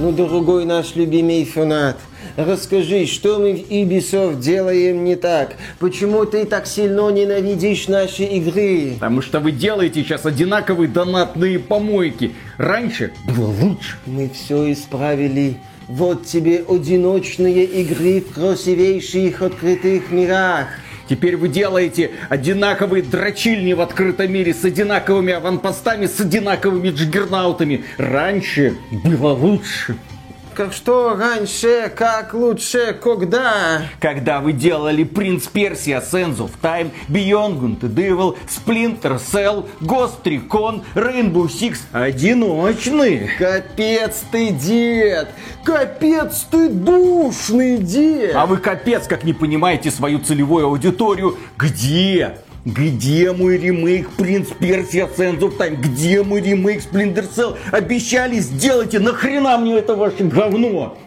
Ну, дорогой наш любимый фанат, расскажи, что мы в Ubisoft делаем не так? Почему ты так сильно ненавидишь наши игры? Потому что вы делаете сейчас одинаковые донатные помойки. Раньше было лучше. Мы все исправили. Вот тебе одиночные игры в красивейших открытых мирах. Теперь вы делаете одинаковые дрочильни в открытом мире с одинаковыми аванпостами, с одинаковыми джиггернаутами. Раньше было лучше. Как что раньше, как лучше, когда? Когда вы делали Принц Персия, Sands of Time, Beyond Good and Evil, Splinter Cell, Ghost Recon, Rainbow Six одиночные. Капец ты, дед! Капец ты душный, дед! А вы капец как не понимаете свою целевую аудиторию. Где? Где мой ремейк Принц Персия Sands of Time? Где мой ремейк Splinter Cell? Обещали, сделайте, нахрена мне это ваше говно?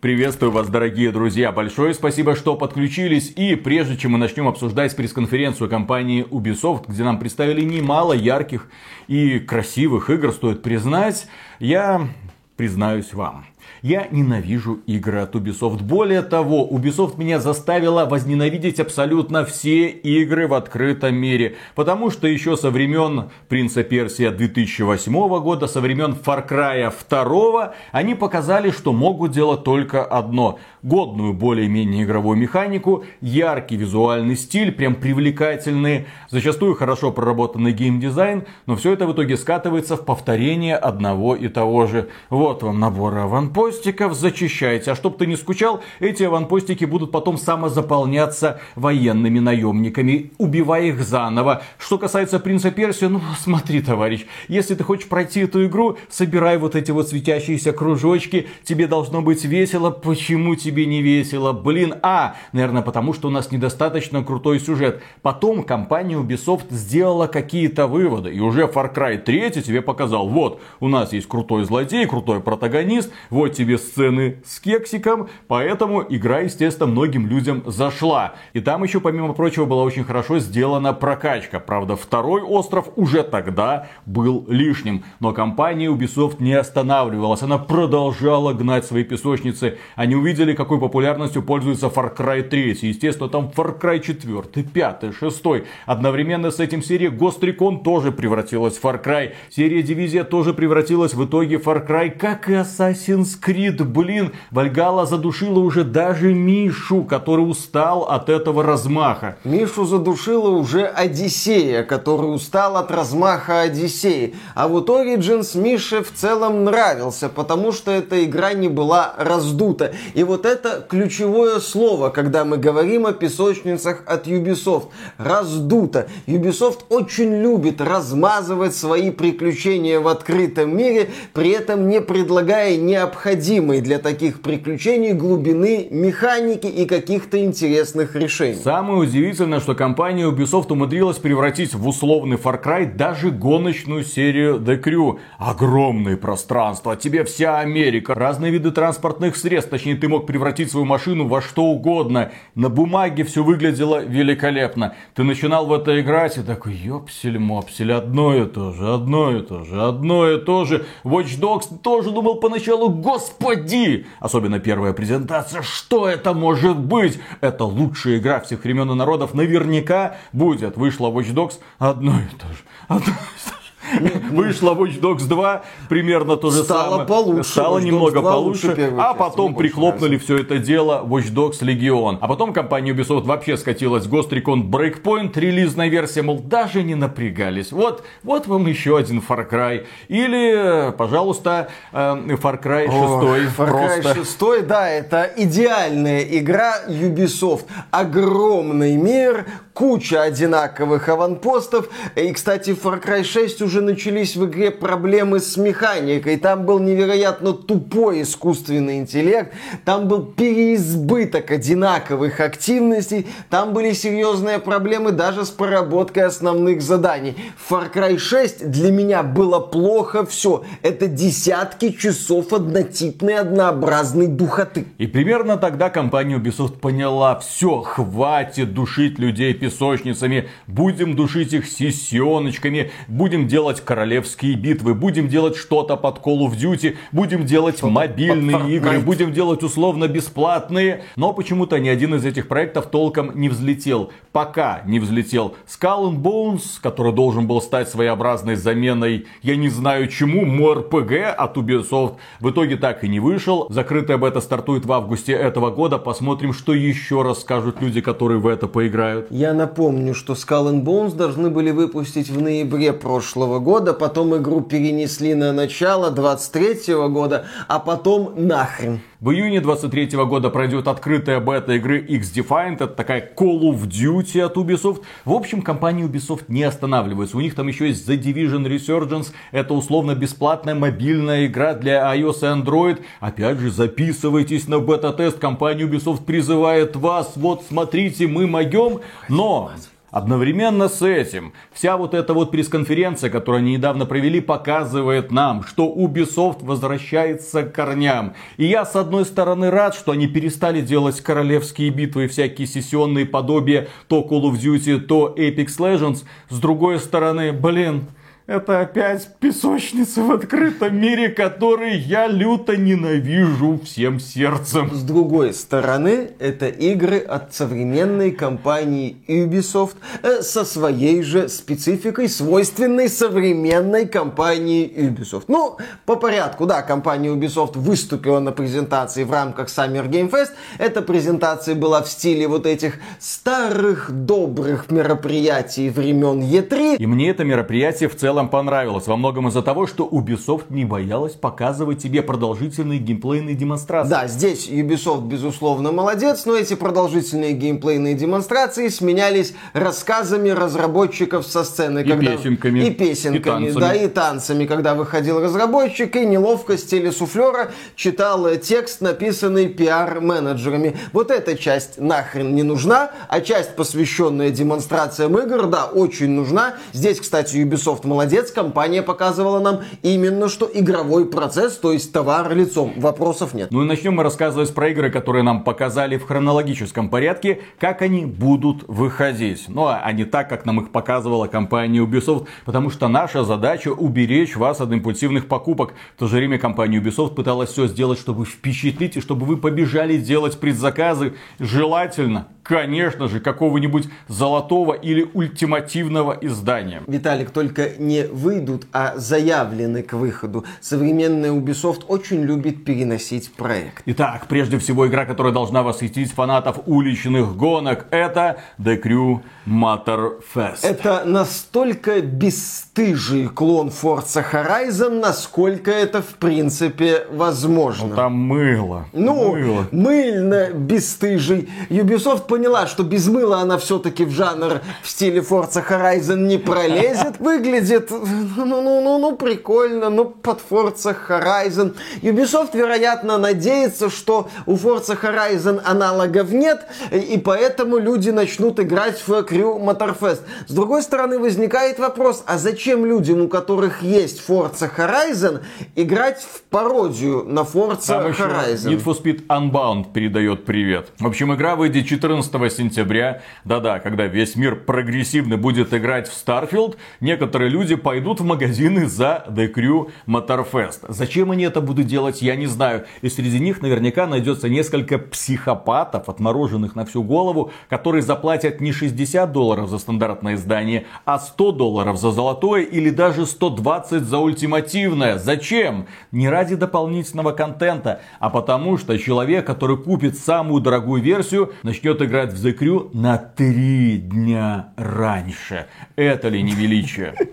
Приветствую вас, дорогие друзья. Большое спасибо, что подключились. И прежде чем мы начнем обсуждать пресс-конференцию компании Ubisoft, где нам представили немало ярких и красивых игр, стоит признать, я признаюсь вам. Я ненавижу игры от Ubisoft. Более того, Ubisoft меня заставила возненавидеть абсолютно все игры в открытом мире. Потому что еще со времен Принца Персия 2008 года, со времен Far Cry 2, они показали, что могут делать только одно. Годную более-менее игровую механику, яркий визуальный стиль, прям привлекательный, зачастую хорошо проработанный геймдизайн, но все это в итоге скатывается в повторение одного и того же. Вот вам набор аванпостов аванпостиков зачищайте. А чтоб ты не скучал, эти аванпостики будут потом самозаполняться военными наемниками, убивая их заново. Что касается Принца Персия, ну смотри, товарищ, если ты хочешь пройти эту игру, собирай вот эти вот светящиеся кружочки, тебе должно быть весело. Почему тебе не весело? Блин, а, наверное, потому что у нас недостаточно крутой сюжет. Потом компания Ubisoft сделала какие-то выводы, и уже Far Cry 3 тебе показал, вот, у нас есть крутой злодей, крутой протагонист, вот тебе сцены с кексиком, поэтому игра, естественно, многим людям зашла. И там еще, помимо прочего, была очень хорошо сделана прокачка. Правда, второй остров уже тогда был лишним. Но компания Ubisoft не останавливалась. Она продолжала гнать свои песочницы. Они увидели, какой популярностью пользуется Far Cry 3. Естественно, там Far Cry 4, 5, 6. Одновременно с этим серия Ghost Recon тоже превратилась в Far Cry. Серия Дивизия тоже превратилась в итоге в Far Cry, как и Assassin's Creed Крид, блин, Вальгала задушила уже даже Мишу, который устал от этого размаха. Мишу задушила уже Одиссея, который устал от размаха Одиссеи. А вот Origins Мише в целом нравился, потому что эта игра не была раздута. И вот это ключевое слово, когда мы говорим о песочницах от Ubisoft. Раздуто. Ubisoft очень любит размазывать свои приключения в открытом мире, при этом не предлагая необходимых необходимой для таких приключений глубины механики и каких-то интересных решений. Самое удивительное, что компания Ubisoft умудрилась превратить в условный Far Cry даже гоночную серию The Crew. Огромные пространства, тебе вся Америка, разные виды транспортных средств, точнее ты мог превратить свою машину во что угодно. На бумаге все выглядело великолепно. Ты начинал в это играть и такой, ёпсель-мопсель, одно и то же, одно и то же, одно и то же. Watch Dogs тоже думал поначалу, господи, Господи! Особенно первая презентация. Что это может быть? Это лучшая игра всех времен и народов. Наверняка будет. Вышла Watch Dogs одно и то же. Одно и то же. Вышла Watch Dogs 2, примерно то же Стало самое. получше. Стало Watch немного 2 получше. А потом прихлопнули нравится. все это дело Watch Dogs Legion. А потом компания Ubisoft вообще скатилась в Ghost Recon Breakpoint, релизная версия, мол, даже не напрягались. Вот, вот вам еще один Far Cry. Или, пожалуйста, э, Far Cry 6. Ой, Far Cry Просто 6, да, это идеальная игра Ubisoft. Огромный мир, куча одинаковых аванпостов. И, кстати, Far Cry 6 уже начались в игре проблемы с механикой. Там был невероятно тупой искусственный интеллект. Там был переизбыток одинаковых активностей. Там были серьезные проблемы даже с проработкой основных заданий. Far Cry 6 для меня было плохо все. Это десятки часов однотипной однообразной духоты. И примерно тогда компания Ubisoft поняла, все, хватит душить людей песочницами, будем душить их сисеночками, будем делать делать королевские битвы, будем делать что-то под Call of Duty, будем делать мобильные игры, будем делать условно бесплатные. Но почему-то ни один из этих проектов толком не взлетел. Пока не взлетел Skull and Bones, который должен был стать своеобразной заменой, я не знаю чему, МОРПГ от Ubisoft. В итоге так и не вышел. Закрытая бета стартует в августе этого года. Посмотрим, что еще расскажут люди, которые в это поиграют. Я напомню, что Skull and Bones должны были выпустить в ноябре прошлого года, потом игру перенесли на начало 23 года, а потом нахрен. В июне 23 года пройдет открытая бета игры X-Defiant. Это такая Call of Duty от Ubisoft. В общем, компания Ubisoft не останавливается. У них там еще есть The Division Resurgence. Это условно бесплатная мобильная игра для iOS и Android. Опять же, записывайтесь на бета-тест. Компания Ubisoft призывает вас. Вот смотрите, мы могем. Но Одновременно с этим, вся вот эта вот пресс-конференция, которую они недавно провели, показывает нам, что Ubisoft возвращается к корням. И я, с одной стороны, рад, что они перестали делать королевские битвы и всякие сессионные подобия то Call of Duty, то Apex Legends. С другой стороны, блин, это опять песочница в открытом мире, который я люто ненавижу всем сердцем. С другой стороны, это игры от современной компании Ubisoft э, со своей же спецификой, свойственной современной компании Ubisoft. Ну, по порядку, да, компания Ubisoft выступила на презентации в рамках Summer Game Fest. Эта презентация была в стиле вот этих старых добрых мероприятий времен E3. И мне это мероприятие в целом целом понравилось. Во многом из-за того, что Ubisoft не боялась показывать тебе продолжительные геймплейные демонстрации. Да, здесь Ubisoft, безусловно, молодец, но эти продолжительные геймплейные демонстрации сменялись рассказами разработчиков со сцены. И когда... песенками. И песенками, и да, и танцами. Когда выходил разработчик и неловко с телесуфлера читал текст, написанный пиар-менеджерами. Вот эта часть нахрен не нужна, а часть, посвященная демонстрациям игр, да, очень нужна. Здесь, кстати, Ubisoft молодец молодец, компания показывала нам именно что игровой процесс, то есть товар лицом. Вопросов нет. Ну и начнем мы рассказывать про игры, которые нам показали в хронологическом порядке, как они будут выходить. Ну а не так, как нам их показывала компания Ubisoft, потому что наша задача уберечь вас от импульсивных покупок. В то же время компания Ubisoft пыталась все сделать, чтобы впечатлить и чтобы вы побежали делать предзаказы. Желательно конечно же, какого-нибудь золотого или ультимативного издания. Виталик, только не выйдут, а заявлены к выходу. Современная Ubisoft очень любит переносить проект. Итак, прежде всего, игра, которая должна восхитить фанатов уличных гонок, это The Crew Motorfest. Это настолько бесстыжий клон Forza Horizon, насколько это в принципе возможно. Ну, там мыло. Ну, мыло. мыльно бесстыжий. Ubisoft поняла, что без мыла она все-таки в жанр в стиле Forza Horizon не пролезет. Выглядит, ну, ну, ну, ну, прикольно, ну, под Forza Horizon. Ubisoft, вероятно, надеется, что у Forza Horizon аналогов нет, и поэтому люди начнут играть в Crew Motorfest. С другой стороны, возникает вопрос, а зачем людям, у которых есть Forza Horizon, играть в пародию на Forza Там Horizon? Need for Speed Unbound передает привет. В общем, игра выйдет 14 14 сентября, да-да, когда весь мир прогрессивно будет играть в Starfield, некоторые люди пойдут в магазины за The Crew Motorfest. Зачем они это будут делать, я не знаю. И среди них наверняка найдется несколько психопатов, отмороженных на всю голову, которые заплатят не 60 долларов за стандартное издание, а 100 долларов за золотое или даже 120 за ультимативное. Зачем? Не ради дополнительного контента, а потому что человек, который купит самую дорогую версию, начнет играть играть в The Crew на три дня раньше. Это ли не величие?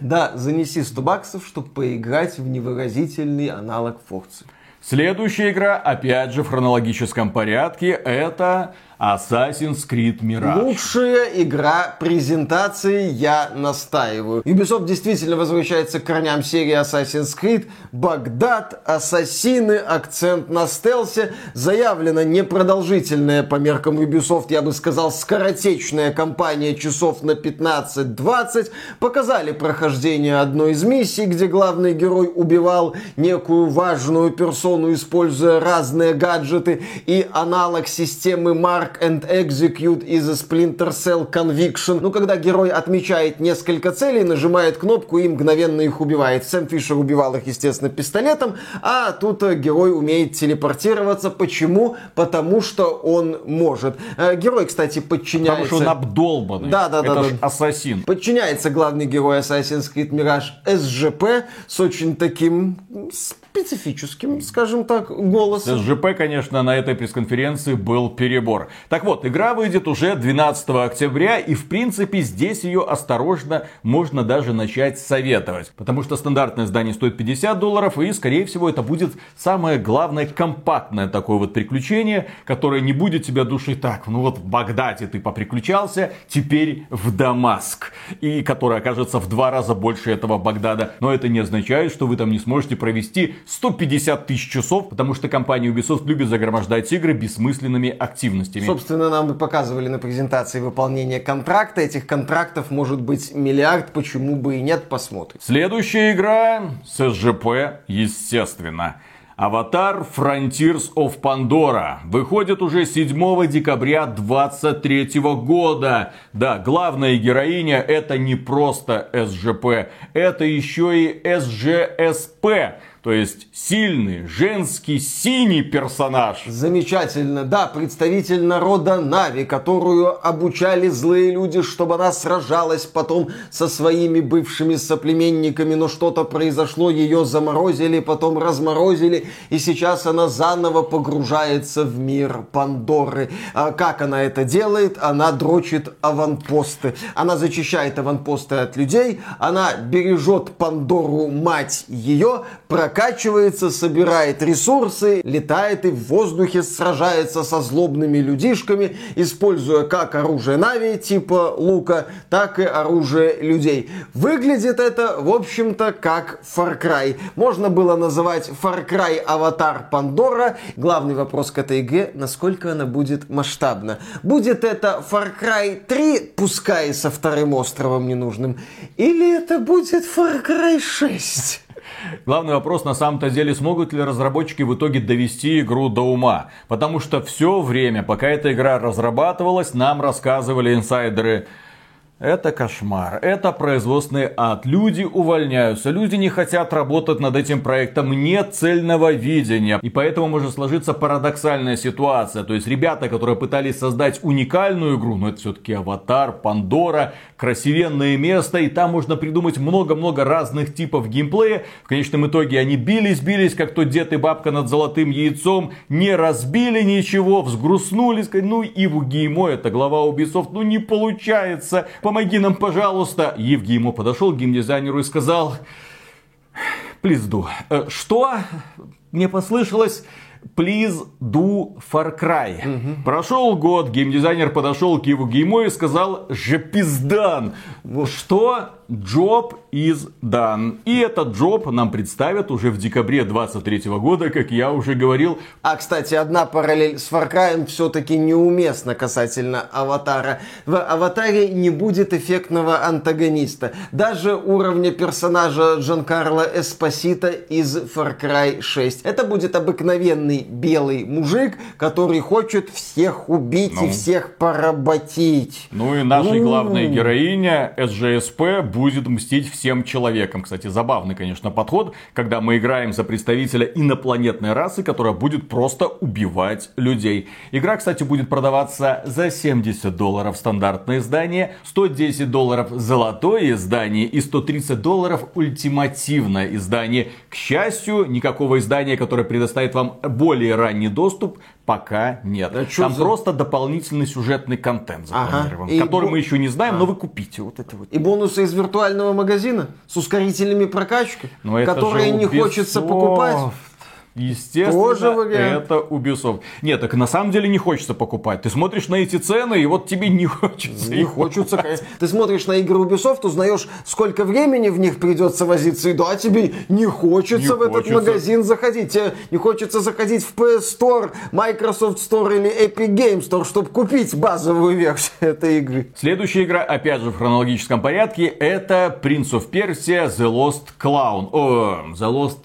Да, занеси 100 баксов, чтобы поиграть в невыразительный аналог Форцы. Следующая игра, опять же в хронологическом порядке, это Assassin's Creed Mirage. Лучшая игра презентации, я настаиваю. Ubisoft действительно возвращается к корням серии Assassin's Creed. Багдад, ассасины, акцент на стелсе. Заявлена непродолжительная по меркам Ubisoft, я бы сказал, скоротечная кампания часов на 15-20. Показали прохождение одной из миссий, где главный герой убивал некую важную персону, используя разные гаджеты и аналог системы Марс Mark and Execute из Splinter Cell Conviction. Ну, когда герой отмечает несколько целей, нажимает кнопку и мгновенно их убивает. Сэм Фишер убивал их, естественно, пистолетом, а тут э, герой умеет телепортироваться. Почему? Потому что он может. Э, герой, кстати, подчиняется... Потому что он обдолбанный. Да, да, да. Это да. ж ассасин. Подчиняется главный герой Assassin's Creed Mirage СЖП с очень таким специфическим, скажем так, голосом. С СЖП, конечно, на этой пресс-конференции был перебор. Так вот, игра выйдет уже 12 октября, и в принципе здесь ее осторожно можно даже начать советовать. Потому что стандартное издание стоит 50 долларов, и скорее всего это будет самое главное компактное такое вот приключение, которое не будет тебя душить так, ну вот в Багдаде ты поприключался, теперь в Дамаск. И которое окажется в два раза больше этого Багдада. Но это не означает, что вы там не сможете провести 150 тысяч часов, потому что компания Ubisoft любит загромождать игры бессмысленными активностями. Собственно, нам показывали на презентации выполнение контракта. Этих контрактов может быть миллиард, почему бы и нет, посмотрим. Следующая игра с СЖП, естественно. Аватар Frontiers of Pandora выходит уже 7 декабря 2023 года. Да, главная героиня это не просто СЖП, это еще и СЖСП. То есть сильный, женский, синий персонаж. Замечательно. Да, представитель народа Нави, которую обучали злые люди, чтобы она сражалась потом со своими бывшими соплеменниками, но что-то произошло, ее заморозили, потом разморозили, и сейчас она заново погружается в мир Пандоры. А как она это делает? Она дрочит аванпосты. Она зачищает аванпосты от людей, она бережет Пандору, мать ее, прокачивается, собирает ресурсы, летает и в воздухе сражается со злобными людишками, используя как оружие Нави, типа лука, так и оружие людей. Выглядит это, в общем-то, как Far Cry. Можно было называть Far Cry Аватар Пандора. Главный вопрос к этой игре, насколько она будет масштабна. Будет это Far Cry 3, пускай со вторым островом ненужным, или это будет Far Cry 6? Главный вопрос на самом-то деле, смогут ли разработчики в итоге довести игру до ума. Потому что все время, пока эта игра разрабатывалась, нам рассказывали инсайдеры, это кошмар, это производственный ад. Люди увольняются, люди не хотят работать над этим проектом, нет цельного видения. И поэтому может сложиться парадоксальная ситуация. То есть ребята, которые пытались создать уникальную игру, но это все-таки Аватар, Пандора, красивенное место, и там можно придумать много-много разных типов геймплея. В конечном итоге они бились-бились, как тот дед и бабка над золотым яйцом, не разбили ничего, взгрустнули, ну и в Геймо, это глава Ubisoft, ну не получается помоги нам, пожалуйста. Евгеймо подошел к геймдизайнеру и сказал, do. «Э, что? Мне послышалось, please do Far Cry. Угу. Прошел год, геймдизайнер подошел к Еву Геймо и сказал, же пиздан. Что? Job is done. И этот Job нам представят уже в декабре 23 года, как я уже говорил. А, кстати, одна параллель с Far Cry все-таки неуместна касательно Аватара. В Аватаре не будет эффектного антагониста. Даже уровня персонажа Джанкарло Эспосита из Far Cry 6. Это будет обыкновенный белый мужик, который хочет всех убить ну. и всех поработить. Ну и наша главная героиня СЖСП будет мстить всем человекам. Кстати, забавный, конечно, подход, когда мы играем за представителя инопланетной расы, которая будет просто убивать людей. Игра, кстати, будет продаваться за 70 долларов стандартное издание, 110 долларов золотое издание и 130 долларов ультимативное издание. К счастью, никакого издания, которое предоставит вам более ранний доступ, пока нет. Да, Там за... просто дополнительный сюжетный контент запланирован, ага. который бо... мы еще не знаем, а. но вы купите вот это вот. И бонусы из виртуального магазина с ускорителями прокачки, которые не хочется покупать. Естественно, Тоже вариант. это Ubisoft. Нет, так на самом деле не хочется покупать. Ты смотришь на эти цены, и вот тебе не хочется. Не хочется. Покупать. Ты смотришь на игры Ubisoft, узнаешь, сколько времени в них придется возиться, и да, тебе не хочется не в хочется. этот магазин заходить. Тебе не хочется заходить в PS Store, Microsoft Store или Epic Games Store, чтобы купить базовую версию этой игры. Следующая игра, опять же в хронологическом порядке, это Prince of Persia The Lost Clown. О, The Lost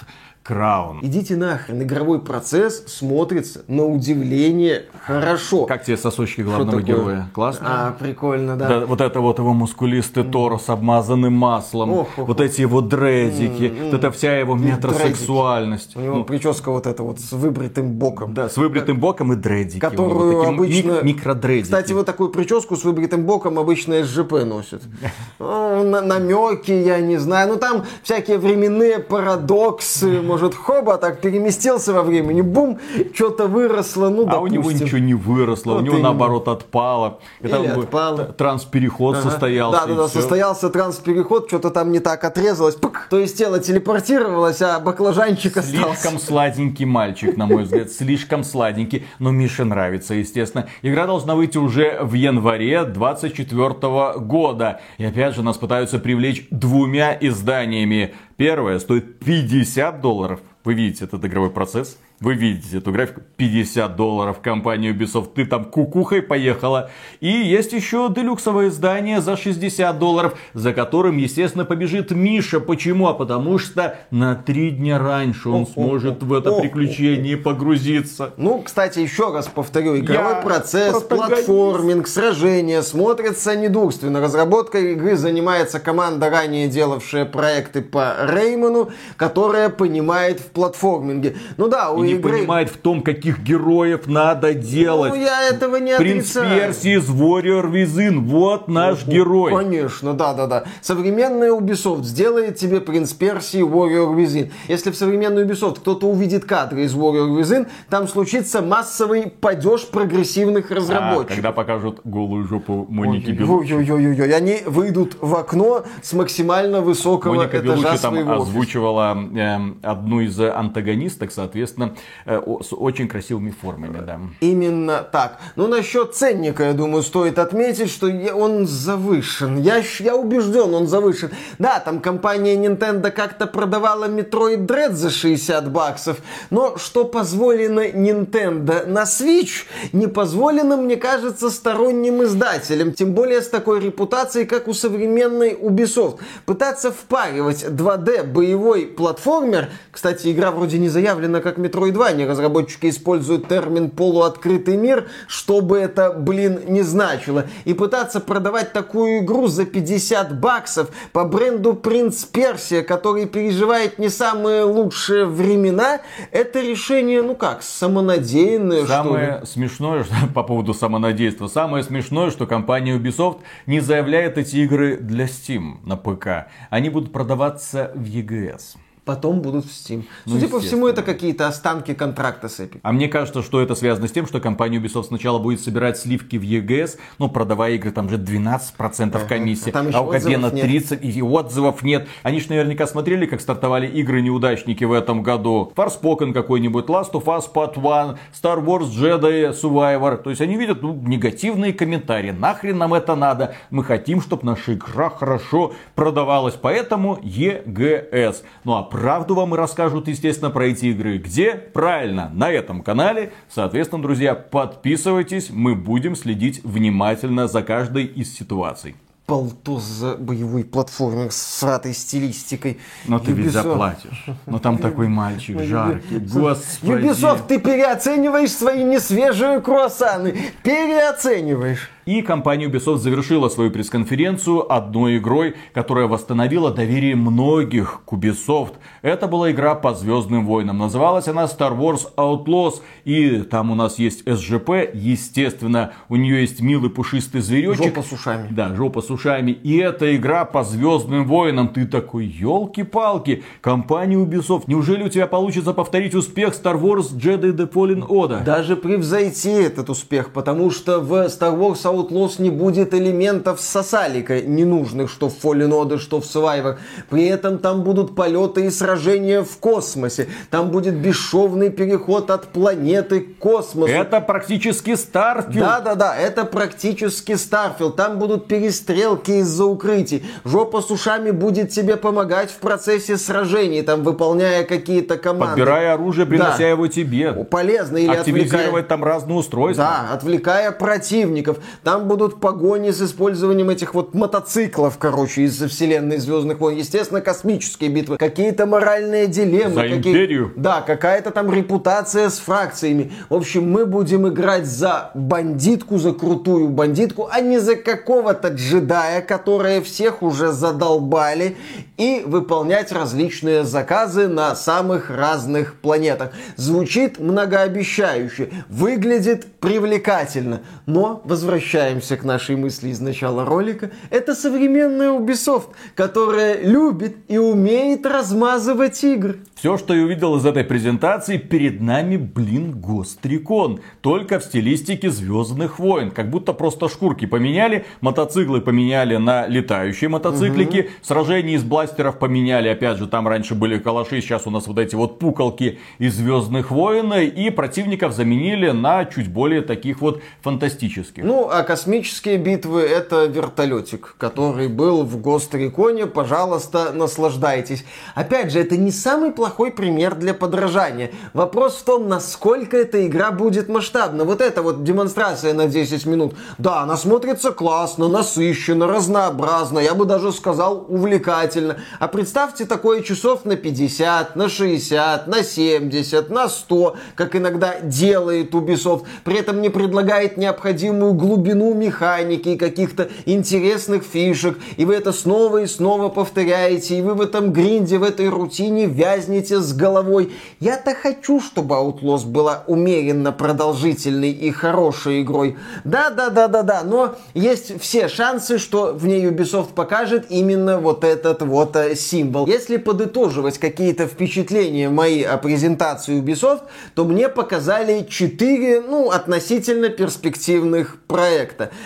Краун. Идите нахрен, игровой процесс смотрится на удивление хорошо. Как тебе сосочки главного героя? Классно? А, прикольно, да. Да, вот это вот его мускулистый торс, обмазанный маслом, Ох, ох, вот эти его дредики, вот это вся его метросексуальность. У него Ну, прическа вот эта вот с выбритым боком. да, с выбритым боком и дредики. Которую вот обычно... ми- микродредики. Кстати, вот такую прическу с выбритым боком обычно СЖП носит. На- Намеки, я не знаю. Ну, там всякие временные парадоксы. Может, хоба так переместился во времени. Бум, что-то выросло. Ну, А у него допустим. ничего не выросло, у Вот него именно. наоборот отпало. Или бы отпало. транспереход Ага. состоялся. Да, да, и да, всё. состоялся транспереход, что-то там не так отрезалось. Пык. То есть тело телепортировалось, а баклажанчик остался. Слишком сладенький мальчик, на мой взгляд, слишком сладенький, но Мише нравится, естественно. Игра должна выйти уже в январе 24 года. И опять же нас пытаются привлечь двумя изданиями. Первое стоит 50 долларов. Вы видите этот игровой процесс? Вы видите эту графику? 50 долларов компания Ubisoft. Ты там кукухой поехала. И есть еще делюксовое издание за 60 долларов, за которым, естественно, побежит Миша. Почему? А потому что на три дня раньше он сможет в это приключение погрузиться. Ну, кстати, еще раз повторю, игровой Я процесс, платформинг, сражения смотрятся недурственно. Разработкой игры занимается команда, ранее делавшая проекты по Реймону, которая понимает в платформинге. Ну да, у не игры... понимает в том, каких героев надо делать. Ну, я этого не Принц отрицаю. Персии из Warrior Within. Вот наш герой. Конечно, да, да, да. Современная Ubisoft сделает тебе Принц Персии Warrior Within. Если в современной Ubisoft кто-то увидит кадры из Warrior Within, там случится массовый падеж прогрессивных А, разработчиков. когда покажут голую жопу Моники Белуччи. Ой-ой-ой, они выйдут в окно с максимально высокого Моника этажа Белуччи там озвучивала эм, одну из антагонисток, соответственно, э, с очень красивыми формами, да. Именно так. Ну, насчет ценника, я думаю, стоит отметить, что он завышен. Я, я убежден, он завышен. Да, там компания Nintendo как-то продавала Metroid Dread за 60 баксов, но что позволено Nintendo на Switch, не позволено, мне кажется, сторонним издателям, тем более с такой репутацией, как у современной Ubisoft. Пытаться впаривать 2D боевой платформер, кстати, игра вроде не заявлена как Metroidvania, разработчики используют термин полуоткрытый мир, чтобы это, блин, не значило. И пытаться продавать такую игру за 50 баксов по бренду Принц Персия, который переживает не самые лучшие времена, это решение, ну как, самонадеянное, что ли. Самое смешное что, по поводу самонадейства, самое смешное, что компания Ubisoft не заявляет эти игры для Steam на ПК. Они будут продаваться в EGS. Потом будут в Steam. Ну, Судя по всему, это какие-то останки контракта с Epic. А мне кажется, что это связано с тем, что компания Ubisoft сначала будет собирать сливки в EGS, ну, продавая игры, там же 12% комиссии, А а у Габена отзывов нет. 30, и отзывов нет. Они же наверняка смотрели, как стартовали игры-неудачники в этом году. Forspoken какой-нибудь, Last of Us Part 1, Star Wars Jedi Survivor. То есть они видят ну, негативные комментарии. Нахрен нам это надо? Мы хотим, чтобы наша игра хорошо продавалась. Поэтому EGS. Ну а правду вам и расскажут, естественно, про эти игры. Где? Правильно, на этом канале. Соответственно, друзья, подписывайтесь. Мы будем следить внимательно за каждой из ситуаций. Полтос за боевой платформер с сратой стилистикой. Но ты ведь Ubisoft. заплатишь. Но там такой мальчик жаркий. Господи. Ubisoft, ты переоцениваешь свои несвежие круассаны. Переоцениваешь. И компания Ubisoft завершила свою пресс-конференцию одной игрой, которая восстановила доверие многих к Ubisoft. Это была игра по Звездным войнам. Называлась она Star Wars Outlaws. И там у нас есть SGP, естественно. У нее есть милый пушистый зверечек. Жопа с ушами. Да, жопа с ушами. И это игра по Звездным войнам. Ты такой, елки-палки, компания Ubisoft. Неужели у тебя получится повторить успех Star Wars Jedi The Fallen Order? Даже превзойти этот успех, потому что в Star Wars Outlaws не будет элементов сосалика ненужных, что в Fallen что в Survivor. При этом там будут полеты и сражения в космосе. Там будет бесшовный переход от планеты к космосу. Это практически Starfield. Да, да, да, это практически Starfield. Там будут перестрелки из-за укрытий. Жопа с ушами будет тебе помогать в процессе сражений, там выполняя какие-то команды. Подбирая оружие, принося Да. его тебе. Полезно или Активизировать отвлекая... там разные устройства. Да, отвлекая противников. Там будут погони с использованием этих вот мотоциклов, короче, из вселенной Звездных войн. Естественно, космические битвы, какие-то моральные дилеммы. За какие... империю. Да, какая-то там репутация с фракциями. В общем, мы будем играть за бандитку, за крутую бандитку, а не за какого-то джедая, которые всех уже задолбали, и выполнять различные заказы на самых разных планетах. Звучит многообещающе, выглядит привлекательно, но возвращаемся к нашей мысли из начала ролика. Это современная Ubisoft, которая любит и умеет размазывать игры. Все, что я увидел из этой презентации, перед нами, блин, Гострикон. Только в стилистике Звездных войн. Как будто просто шкурки поменяли, мотоциклы поменяли на летающие мотоциклики, угу. сражения из бластеров поменяли. Опять же, там раньше были калаши, сейчас у нас вот эти вот пукалки из Звездных войн. И противников заменили на чуть более таких вот фантастических. Ну, а космические битвы это вертолетик, который был в Гостриконе. Пожалуйста, наслаждайтесь. Опять же, это не самый плохой пример для подражания. Вопрос в том, насколько эта игра будет масштабна. Вот эта вот демонстрация на 10 минут. Да, она смотрится классно, насыщенно, разнообразно, я бы даже сказал увлекательно. А представьте такое часов на 50, на 60, на 70, на 100, как иногда делает Ubisoft. При этом не предлагает необходимую глубину механики и каких-то интересных фишек. И вы это снова и снова повторяете. И вы в этом гринде, в этой рутине вязнете с головой. Я-то хочу, чтобы Outlaws была умеренно продолжительной и хорошей игрой. Да-да-да-да-да, но есть все шансы, что в ней Ubisoft покажет именно вот этот вот э, символ. Если подытоживать какие-то впечатления мои о презентации Ubisoft, то мне показали 4, ну, относительно перспективных проекта.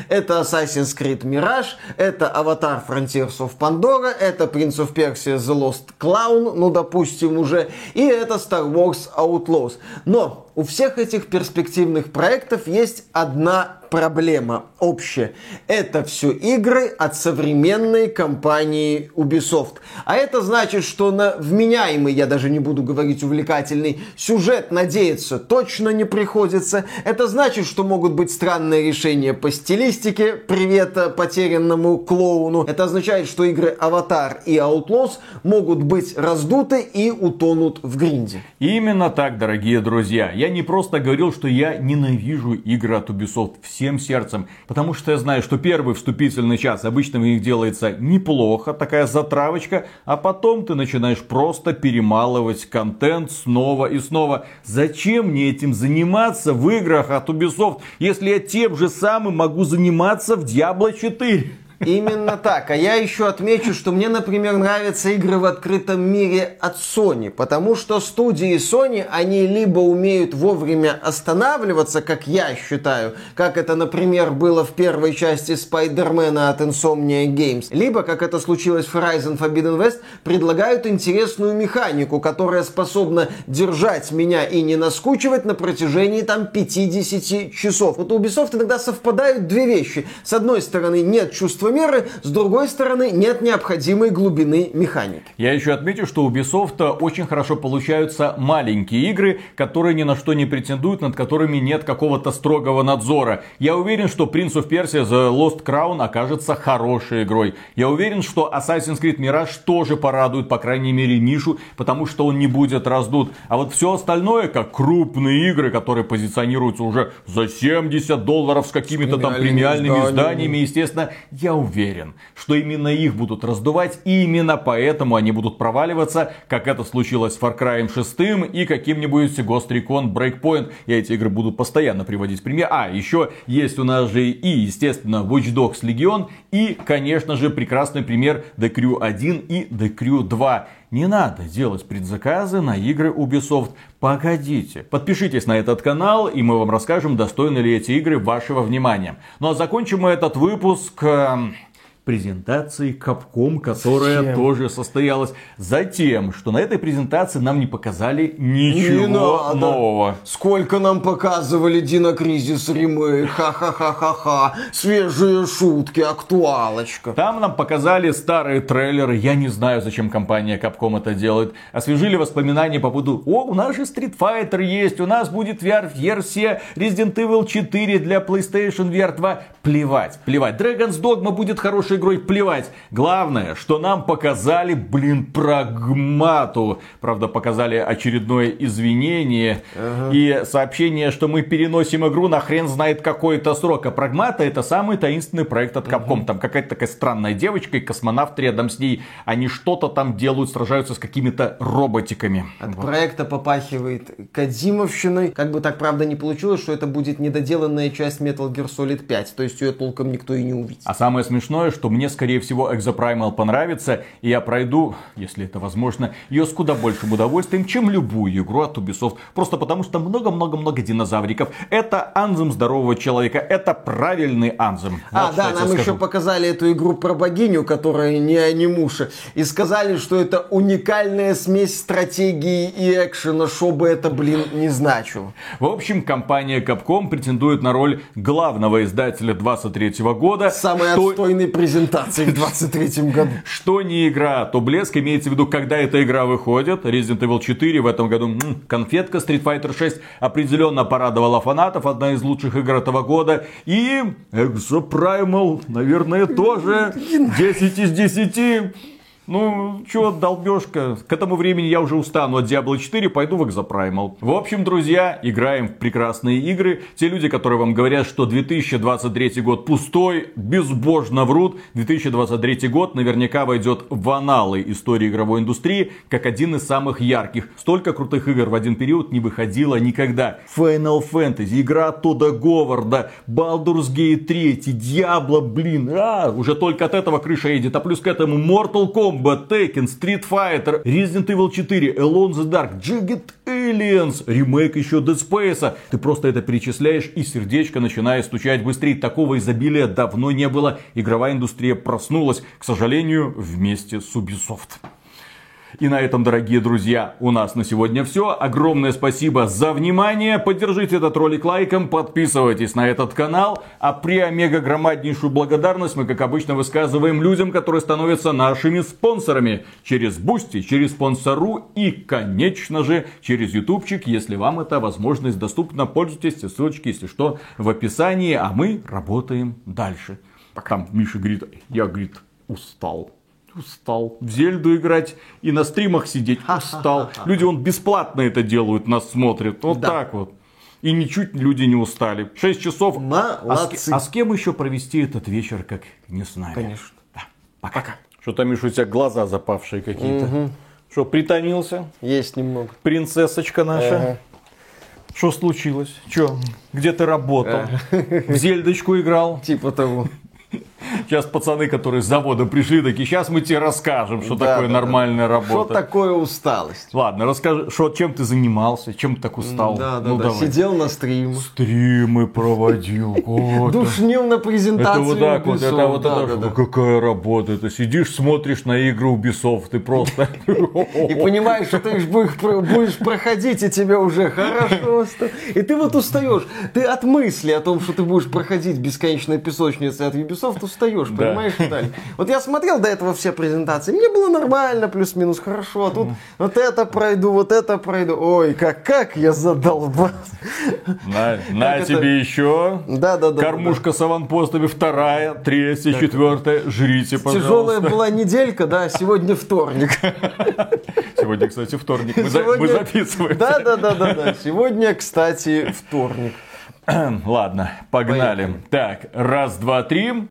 Это Assassin's Creed Mirage, это Avatar Frontiers of Pandora, это Prince of Persia The Lost Clown, ну, допустим, уже, и это Star Wars Outlaws. Но у всех этих перспективных проектов есть одна проблема общая. Это все игры от современной компании Ubisoft. А это значит, что на вменяемый, я даже не буду говорить увлекательный, сюжет надеяться точно не приходится. Это значит, что могут быть странные решения по стилистике. Привет потерянному клоуну. Это означает, что игры Аватар и Outlaws могут быть раздуты и утонут в гринде. Именно так, дорогие друзья. Я не просто говорил, что я ненавижу игры от Ubisoft. Все всем сердцем. Потому что я знаю, что первый вступительный час обычно у них делается неплохо, такая затравочка, а потом ты начинаешь просто перемалывать контент снова и снова. Зачем мне этим заниматься в играх от Ubisoft, если я тем же самым могу заниматься в Diablo 4? Именно так. А я еще отмечу, что мне, например, нравятся игры в открытом мире от Sony, потому что студии Sony, они либо умеют вовремя останавливаться, как я считаю, как это, например, было в первой части Спайдермена от Insomnia Games, либо, как это случилось в Horizon Forbidden West, предлагают интересную механику, которая способна держать меня и не наскучивать на протяжении там 50 часов. Вот у Ubisoft иногда совпадают две вещи. С одной стороны, нет чувства меры, с другой стороны, нет необходимой глубины механики. Я еще отмечу, что у Ubisoft очень хорошо получаются маленькие игры, которые ни на что не претендуют, над которыми нет какого-то строгого надзора. Я уверен, что Prince of Persia The Lost Crown окажется хорошей игрой. Я уверен, что Assassin's Creed Mirage тоже порадует, по крайней мере, нишу, потому что он не будет раздут. А вот все остальное, как крупные игры, которые позиционируются уже за 70 долларов с какими-то там премиальными изданиями, естественно, я уверен, что именно их будут раздувать, и именно поэтому они будут проваливаться, как это случилось с Far Cry 6 и каким-нибудь Ghost Recon Breakpoint. Я эти игры буду постоянно приводить пример. А, еще есть у нас же и, естественно, Watch Dogs Legion, и, конечно же, прекрасный пример The Crew 1 и The Crew 2. Не надо делать предзаказы на игры Ubisoft. Погодите. Подпишитесь на этот канал, и мы вам расскажем, достойны ли эти игры вашего внимания. Ну а закончим мы этот выпуск... Презентации Capcom, которая Зачем? тоже состоялась. Затем, что на этой презентации нам не показали ничего Не надо. нового. Сколько нам показывали Дина Кризис ремейк, ха-ха-ха-ха-ха, свежие шутки, актуалочка. Там нам показали старые трейлеры. Я не знаю, зачем компания Capcom это делает. Освежили воспоминания по поводу, о, у нас же Street Fighter есть, у нас будет VR-версия Resident Evil 4 для PlayStation VR 2. Плевать, плевать. Dragon's Dogma будет хорошей игрой, плевать. Главное, что нам показали, блин, прагмату. Правда, показали очередное извинение и сообщение, что мы переносим игру на хрен знает какой-то срок. А прагмата это самый таинственный проект от Capcom. Там какая-то такая странная девочка и космонавт рядом с ней. Они что-то там делают, сражаются с какими-то роботиками. От проекта попахивает Кадзимовщиной. Как бы так правда не получилось, что это будет недоделанная часть Metal Gear Solid 5. То есть ее толком никто и не увидит. А самое смешное, что мне, скорее всего, Exoprimal понравится, и я пройду, если это возможно, ее с куда большим удовольствием, чем любую игру от Ubisoft. Просто потому, что много-много-много динозавриков. Это анзем здорового человека, это правильный анзем. А, Вот да, что нам тебе еще скажу. показали эту игру про богиню, которая не анимуша. И сказали, что это уникальная смесь стратегии и экшена, что бы это, блин, не значило. В общем, компания Capcom претендует на роль главного издателя 23 года. Самой что- отстойной презентации в 23 году. Что не игра, то блеск имеется в виду, когда эта игра выходит. Resident Evil 4 в этом году м, конфетка. Street Fighter 6 определенно порадовала фанатов. Одна из лучших игр этого года. И Exoprimal, наверное, тоже 10 из 10. Ну, чё, долбежка. К этому времени я уже устану от Diablo 4, пойду в Exoprimal. В общем, друзья, играем в прекрасные игры. Те люди, которые вам говорят, что 2023 год пустой, безбожно врут. 2023 год наверняка войдет в аналы истории игровой индустрии, как один из самых ярких. Столько крутых игр в один период не выходило никогда. Final Fantasy, игра Тода Говарда, Baldur's Gate 3, Diablo, блин, а, уже только от этого крыша едет. А плюс к этому Mortal Kombat, Tekken, Street Fighter, Resident Evil 4, Alone in the Dark, Jagged Alliance, ремейк еще Dead Space. Ты просто это перечисляешь и сердечко начинает стучать быстрее. Такого изобилия давно не было. Игровая индустрия проснулась, к сожалению, вместе с Ubisoft. И на этом, дорогие друзья, у нас на сегодня все. Огромное спасибо за внимание. Поддержите этот ролик лайком, подписывайтесь на этот канал. А преомега громаднейшую благодарность мы, как обычно, высказываем людям, которые становятся нашими спонсорами. Через Бусти, через Sponsr и, конечно же, через ютубчик. Если вам эта возможность доступна, пользуйтесь. Все ссылочки, если что, в описании. А мы работаем дальше. Там Миша говорит, я, говорит, устал. Устал. В Зельду играть и на стримах сидеть. Устал. Люди он бесплатно это делают, нас смотрят. Вот Да. так вот. И ничуть люди не устали. 6 часов. А с, Молодцы. а с кем еще провести этот вечер, как не знаю. Конечно. Да. Пока. Что там, Миша, у тебя глаза запавшие какие-то. Что, притомился? Есть немного. Принцессочка наша. Ага. Что случилось? Че, где ты работал? В Зельдочку играл? Типа того. Сейчас пацаны, которые с завода пришли, такие, сейчас мы тебе расскажем, что Да, такое да, да. нормальная Что работа. такое усталость? Ладно, расскажи, что, чем ты занимался, чем так устал? Да, да, ну, да. давай. Сидел на стримах. Стримы проводил. Душнил на Это презентации вот так вот, это вот Да, это, да, да. какая работа, ты сидишь, смотришь на игры Ubisoft, ты просто... И понимаешь, что ты будешь, про- будешь проходить, и тебе уже хорошо. И ты вот устаешь. Ты от мысли о том, что ты будешь проходить бесконечные песочницы от Ubisoft, устаешь, Да. понимаешь, Виталий? Вот я смотрел до этого все презентации, мне было нормально, плюс-минус хорошо, а тут вот это пройду, вот это пройду. Ой, как, как я задолбал. На, на это- тебе еще. Да, да, да. Кормушка с аванпостами вторая, третья, четвертая. Жрите, Тяжелая пожалуйста. была неделька, да, сегодня вторник. Сегодня, кстати, вторник. Мы, за- мы Сегодня- записываем. Да, да, да, да, да. Сегодня, кстати, вторник. Ладно, погнали. Поехали. Так, раз, два, три.